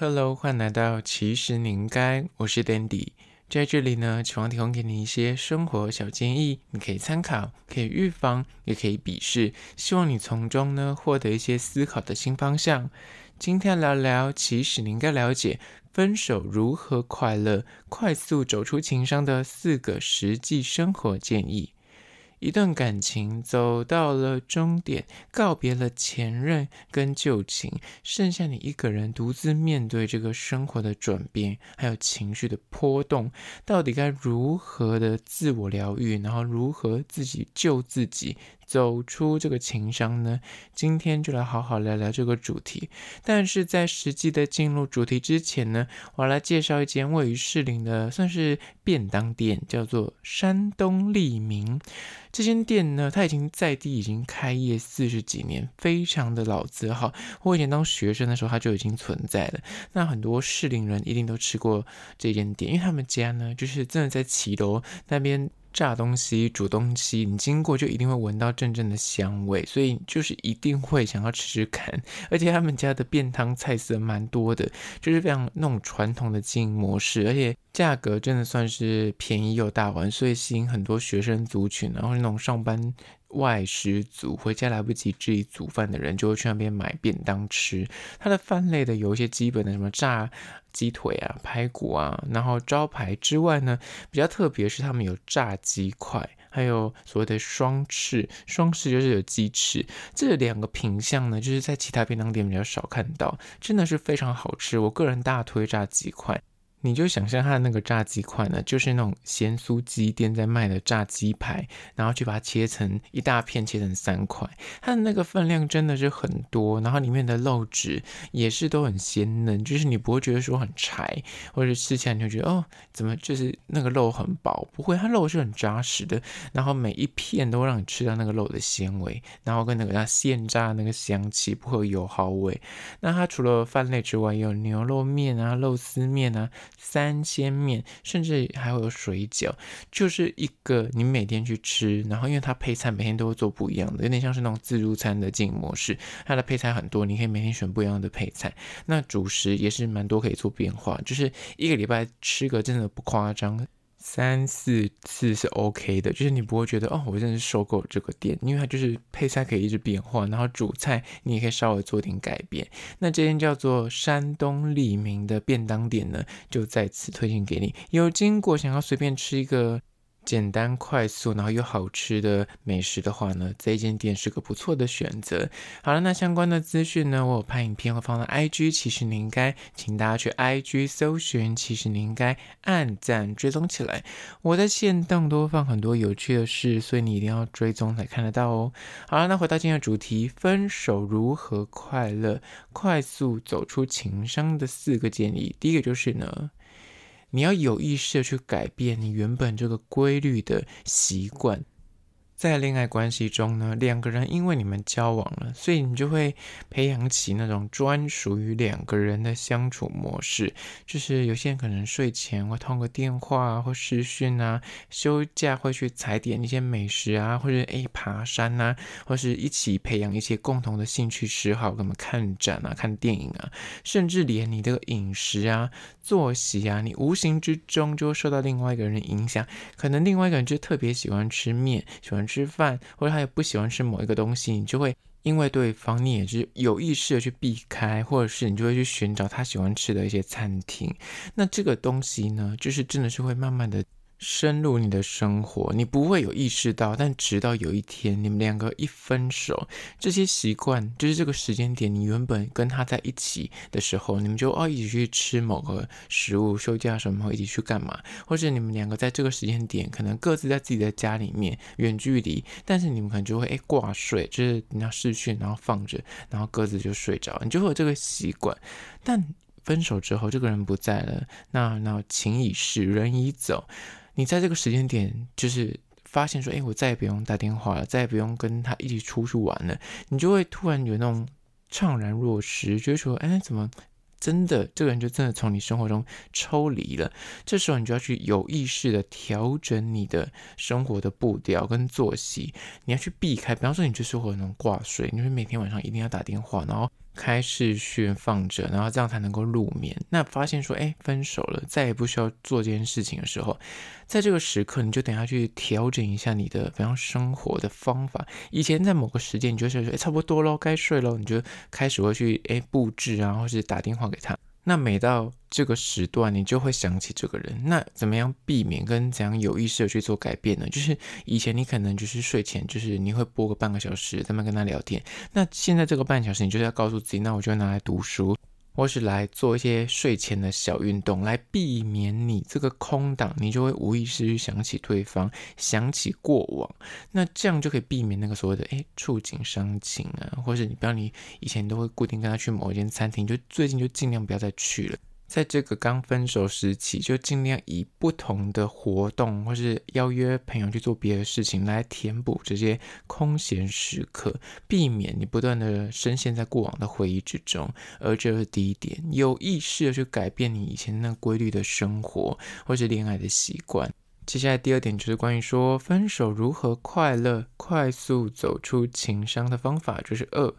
Hello，欢迎来到其实你应该，我是 Dandy，在这里呢，希望提供给你一些生活小建议，你可以参考，可以预防，也可以鄙视，希望你从中呢获得一些思考的新方向。今天聊聊，其实你应该了解分手如何快乐，快速走出情伤的四个实际生活建议。一段感情走到了终点，告别了前任跟旧情，剩下你一个人独自面对这个生活的转变，还有情绪的波动，到底该如何的自我疗愈，然后如何自己救自己？走出这个情商呢？今天就来好好聊聊这个主题。但是在实际的进入主题之前呢，我要来介绍一间位于士林的算是便当店，叫做山东利民。这间店呢，它已经在地已经开业四十几年，非常的老字号。我以前当学生的时候，它就已经存在了。那很多士林人一定都吃过这间店，因为他们家呢，就是真的在骑楼那边。炸东西、煮东西，你经过就一定会闻到阵阵的香味，所以就是一定会想要吃吃看。而且他们家的便当菜色蛮多的，就是非常那种传统的经营模式，而且价格真的算是便宜又大碗，所以吸引很多学生族群，然后那种上班外食族回家来不及自己煮饭的人，就会去那边买便当吃。它的饭类的有一些基本的什么炸鸡腿啊、排骨啊，然后招牌之外呢，比较特别是他们有炸鸡块，还有所谓的双翅，双翅就是有鸡翅。这两个品相呢，就是在其他便当店比较少看到，真的是非常好吃。我个人大推炸鸡块。你就想象它的那个炸鸡块呢，就是那种咸酥鸡店在卖的炸鸡排，然后去把它切成一大片，切成三块。它的那个分量真的是很多，然后里面的肉质也是都很鲜嫩，就是你不会觉得说很柴，或者吃起来你就觉得哦，怎么就是那个肉很薄？不会，它肉是很扎实的，然后每一片都让你吃到那个肉的鲜味，然后跟那个它现炸那个香气，不会有油耗味。那它除了饭类之外，也有牛肉面啊、肉丝面啊。三鲜面，甚至还会有水饺，就是一个你每天去吃，然后因为它配菜每天都会做不一样的，有点像是那种自助餐的经营模式。它的配菜很多，你可以每天选不一样的配菜。那主食也是蛮多可以做变化，就是一个礼拜吃个真的不夸张。三四次是 OK 的，就是你不会觉得哦，我真的是受够这个店，因为它就是配菜可以一直变换，然后主菜你也可以稍微做点改变。那这间叫做山东利民的便当店呢，就在此推荐给你，有经过想要随便吃一个。简单快速，然后又好吃的美食的话呢，这间店是个不错的选择。好了，那相关的资讯呢，我有拍影片会放到 IG，其实你应该请大家去 IG 搜寻，其实你应该按赞追踪起来。我在线动都会放很多有趣的事，所以你一定要追踪才看得到哦。好了，那回到今天的主题，分手如何快乐，快速走出情伤的四个建议。第一个就是呢。你要有意识的去改变你原本这个规律的习惯。在恋爱关系中呢，两个人因为你们交往了，所以你就会培养起那种专属于两个人的相处模式。就是有些人可能睡前会通个电话啊，或视讯啊；休假会去踩点一些美食啊，或者诶爬山啊，或是一起培养一些共同的兴趣嗜好，跟我们看展啊、看电影啊，甚至连你的饮食啊、作息啊，你无形之中就会受到另外一个人的影响。可能另外一个人就特别喜欢吃面，喜欢。吃饭，或者他也不喜欢吃某一个东西，你就会因为对方，你也是有意识的去避开，或者是你就会去寻找他喜欢吃的一些餐厅。那这个东西呢，就是真的是会慢慢的。深入你的生活，你不会有意识到，但直到有一天你们两个一分手，这些习惯就是这个时间点，你原本跟他在一起的时候，你们就哦一起去吃某个食物，休假什么一起去干嘛，或者你们两个在这个时间点可能各自在自己的家里面远距离，但是你们可能就会哎挂睡，就是你要视讯，然后放着，然后各自就睡着，你就会有这个习惯，但分手之后这个人不在了，那那情已逝，人已走。你在这个时间点，就是发现说，哎，我再也不用打电话了，再也不用跟他一起出去玩了，你就会突然有那种怅然若失，就是说，哎，怎么真的这个人就真的从你生活中抽离了？这时候你就要去有意识的调整你的生活的步调跟作息，你要去避开，比方说你就是会那种挂睡，你会每天晚上一定要打电话，然后。开始讯放着，然后这样才能够入眠。那发现说，哎，分手了，再也不需要做这件事情的时候，在这个时刻，你就等下去调整一下你的，比方生活的方法。以前在某个时间，你就是说，哎，差不多咯，该睡咯，你就开始会去，哎，布置啊，或是打电话给他。那每到这个时段，你就会想起这个人。那怎么样避免跟怎样有意识的去做改变呢？就是以前你可能就是睡前，就是你会播个半个小时，在那跟他聊天。那现在这个半小时，你就是要告诉自己，那我就拿来读书。或是来做一些睡前的小运动，来避免你这个空档，你就会无意识去想起对方，想起过往，那这样就可以避免那个所谓的哎触景伤情啊，或是你不要你以前都会固定跟他去某一间餐厅，就最近就尽量不要再去了。在这个刚分手时期，就尽量以不同的活动，或是邀约朋友去做别的事情，来填补这些空闲时刻，避免你不断的深陷在过往的回忆之中。而这是第一点，有意识的去改变你以前那规律的生活，或是恋爱的习惯。接下来第二点就是关于说分手如何快乐、快速走出情伤的方法，就是二。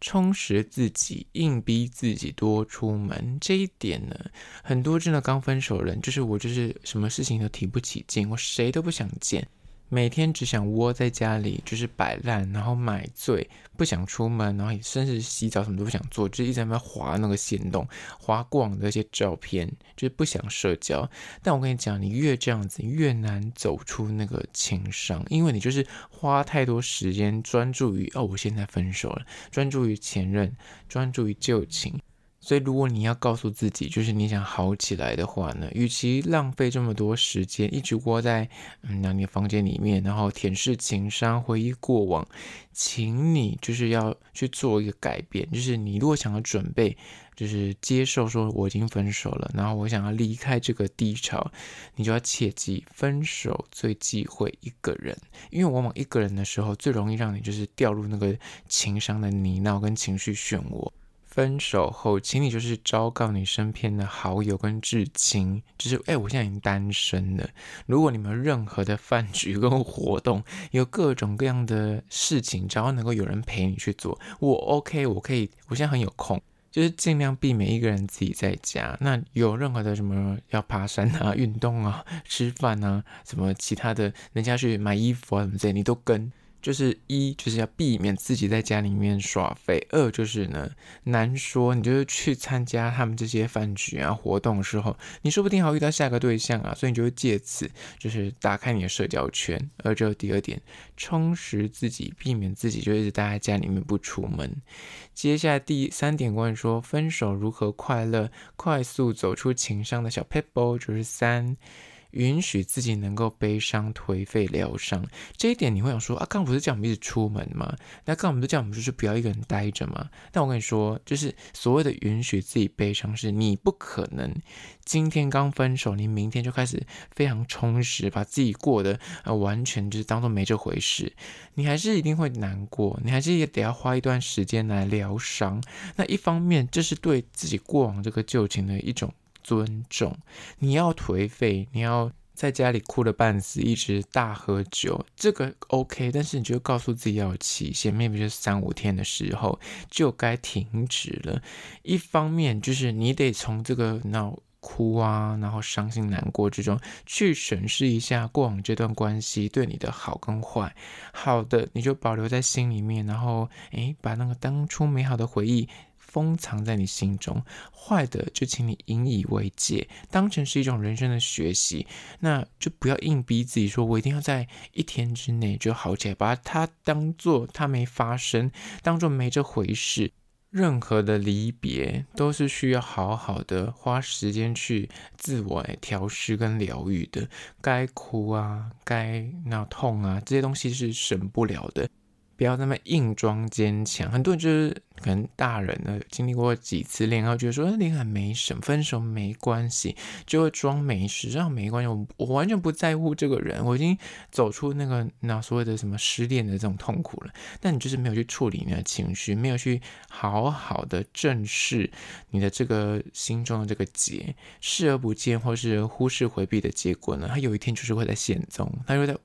充实自己，硬逼自己多出门，这一点呢，很多真的刚分手的人，就是我，就是什么事情都提不起劲，我谁都不想见。每天只想窝在家里，就是摆烂，然后买醉，不想出门，然后甚至洗澡什么都不想做，就一直在那边滑那个线动，滑过往的那些照片，就是不想社交。但我跟你讲，你越这样子，越难走出那个情伤，因为你就是花太多时间专注于哦，我现在分手了，专注于前任，专注于旧情。所以，如果你要告诉自己，就是你想好起来的话呢，与其浪费这么多时间，一直窝在嗯，那你的房间里面，然后舔舐情伤，回忆过往，请你就是要去做一个改变。就是你如果想要准备，就是接受说我已经分手了，然后我想要离开这个低潮，你就要切记，分手最忌讳一个人，因为往往一个人的时候，最容易让你就是掉入那个情伤的泥淖跟情绪漩涡。分手后，请你就是昭告你身边的好友跟至亲，就是哎、我现在已经单身了。如果你们任何的饭局跟活动，有各种各样的事情，只要能够有人陪你去做，我 OK，我可以，我现在很有空，就是尽量避免一个人自己在家。那有任何的什么要爬山啊、运动啊、吃饭啊，什么其他的，人家去买衣服啊什么之类，你都跟。就是一，就是要避免自己在家里面耍废；二，就是呢，难说，你就是去参加他们这些饭局啊活动的时候，你说不定还会遇到下个对象啊，所以你就会借此就是打开你的社交圈。而这第二点，充实自己，避免自己就一直待在家里面不出门。接下来第三点，关于说分手如何快乐、快速走出情伤的小撇步，就是三。允许自己能够悲伤、颓废、疗伤，这一点你会想说啊，刚刚不是叫我们一直出门吗？那刚刚我们都叫我们就是不要一个人待着吗？但我跟你说，就是所谓的允许自己悲伤，是你不可能今天刚分手，你明天就开始非常充实，把自己过得啊完全就是当做没这回事。你还是一定会难过，你还是也得要花一段时间来疗伤。那一方面，这是对自己过往这个旧情的一种。尊重，你要颓废，你要在家里哭了半死，一直大喝酒，这个 OK，但是你就告诉自己要有期限，maybe 就三五天的时候就该停止了。一方面就是你得从这个闹哭啊，然后伤心难过之中去审视一下过往这段关系对你的好跟坏，好的你就保留在心里面，然后诶，把那个当初美好的回忆。封藏在你心中，坏的就请你引以为戒，当成是一种人生的学习。那就不要硬逼自己说，我一定要在一天之内就好起来，把它当做它没发生，当做没这回事。任何的离别都是需要好好的花时间去自我调试跟疗愈的。该哭啊，该那痛啊，这些东西是省不了的。不要那么硬装坚强，很多人就是可能大人呢，经历过几次恋爱，觉得说恋爱没什么，分手没关系，就会装没事，这样没关系，我我完全不在乎这个人，我已经走出那个那所谓的什么失恋的这种痛苦了。但你就是没有去处理你的情绪，没有去好好的正视你的这个心中的这个结，视而不见或是忽视回避的结果呢，他有一天就是会在现踪，他就在。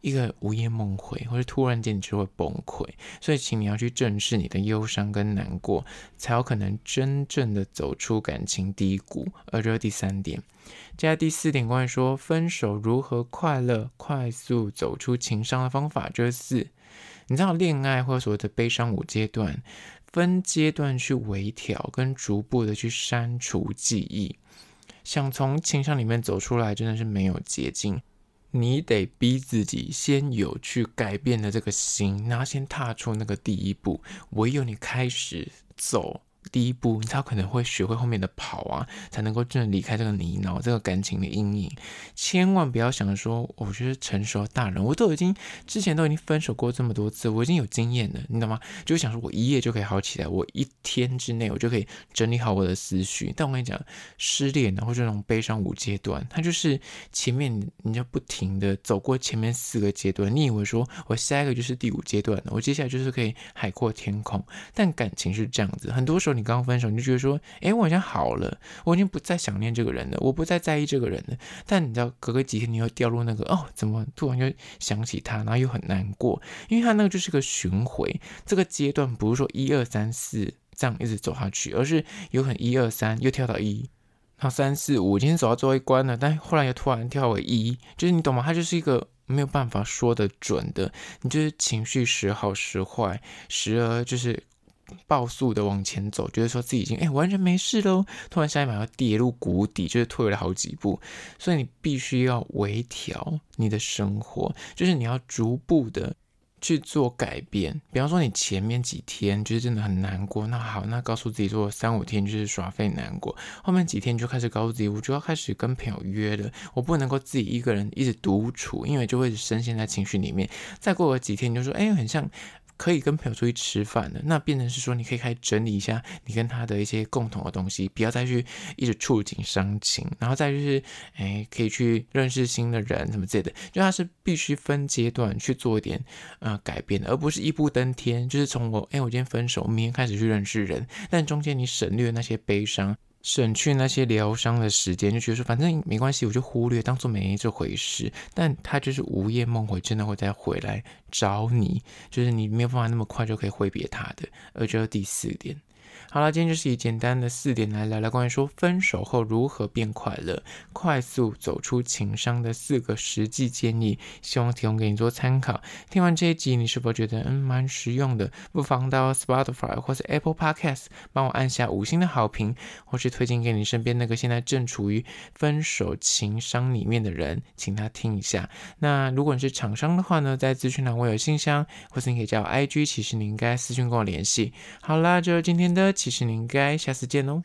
一个午夜梦回，或者突然间你就会崩溃，所以请你要去正视你的忧伤跟难过，才有可能真正的走出感情低谷。而这是第三点。接下来第四点，关于说分手如何快乐、快速走出情伤的方法，就是。你知道恋爱或者所谓的悲伤五阶段，分阶段去微调，跟逐步的去删除记忆。想从情伤里面走出来，真的是没有捷径。你得逼自己先有去改变的这个心，然后先踏出那个第一步。唯有你开始走。第一步，你才可能会学会后面的跑啊，才能够真的离开这个泥淖、这个感情的阴影。千万不要想说，我觉得成熟大人，我都已经之前都已经分手过这么多次，我已经有经验了，你懂吗？就想说我一夜就可以好起来，我一天之内我就可以整理好我的思绪。但我跟你讲，失恋然后这种悲伤五阶段，它就是前面你就不停的走过前面四个阶段，你以为说我下一个就是第五阶段了，我接下来就是可以海阔天空。但感情是这样子，很多时候你。你刚分手，你就觉得说，哎，我好像好了，我已经不再想念这个人了，我不再在意这个人了。但你知道，隔个几天，你又掉入那个，哦，怎么突然就想起他，然后又很难过，因为他那个就是个巡回，这个阶段不是说一二三四这样一直走下去，而是有可能一二三又跳到一，然后三四五，今天走到最后一关了，但后来又突然跳回一，就是你懂吗？他就是一个没有办法说的准的，你就是情绪时好时坏，时而就是。暴速的往前走，觉得说自己已经哎、完全没事喽，突然下一秒要跌入谷底，就是退了好几步，所以你必须要微调你的生活，就是你要逐步的去做改变。比方说你前面几天就是真的很难过，那好，那告诉自己说三五天就是耍废难过，后面几天就开始告诉自己，我就要开始跟朋友约了，我不能够自己一个人一直独处，因为就会深陷在情绪里面。再过了几天你就说哎、很像。可以跟朋友出去吃饭的，那变成是说，你可以开始整理一下你跟他的一些共同的东西，不要再去一直触景伤情，然后再就是，哎，可以去认识新的人什么之类的，就他是必须分阶段去做一点呃改变的，而不是一步登天，就是从我哎我今天分手，明天开始去认识人，但中间你省略那些悲伤。省去那些疗伤的时间，就觉得说反正没关系，我就忽略，当做没这回事。但他就是午夜梦回，真的会再回来找你，就是你没有办法那么快就可以挥别他的。而这是第四点。好了，今天就是以简单的四点来聊聊关于说分手后如何变快乐、快速走出情伤的四个实际建议，希望提供给你做参考。听完这一集，你是否觉得嗯蛮实用的？不妨到 Spotify 或是 Apple Podcast 帮我按下五星的好评，或是推荐给你身边那个现在正处于分手情伤里面的人，请他听一下。那如果你是厂商的话呢，在资讯栏我有信箱，或是你可以加我 IG，其实你应该私讯跟我联系。好啦，就是今天的。其实你应该下次见哦。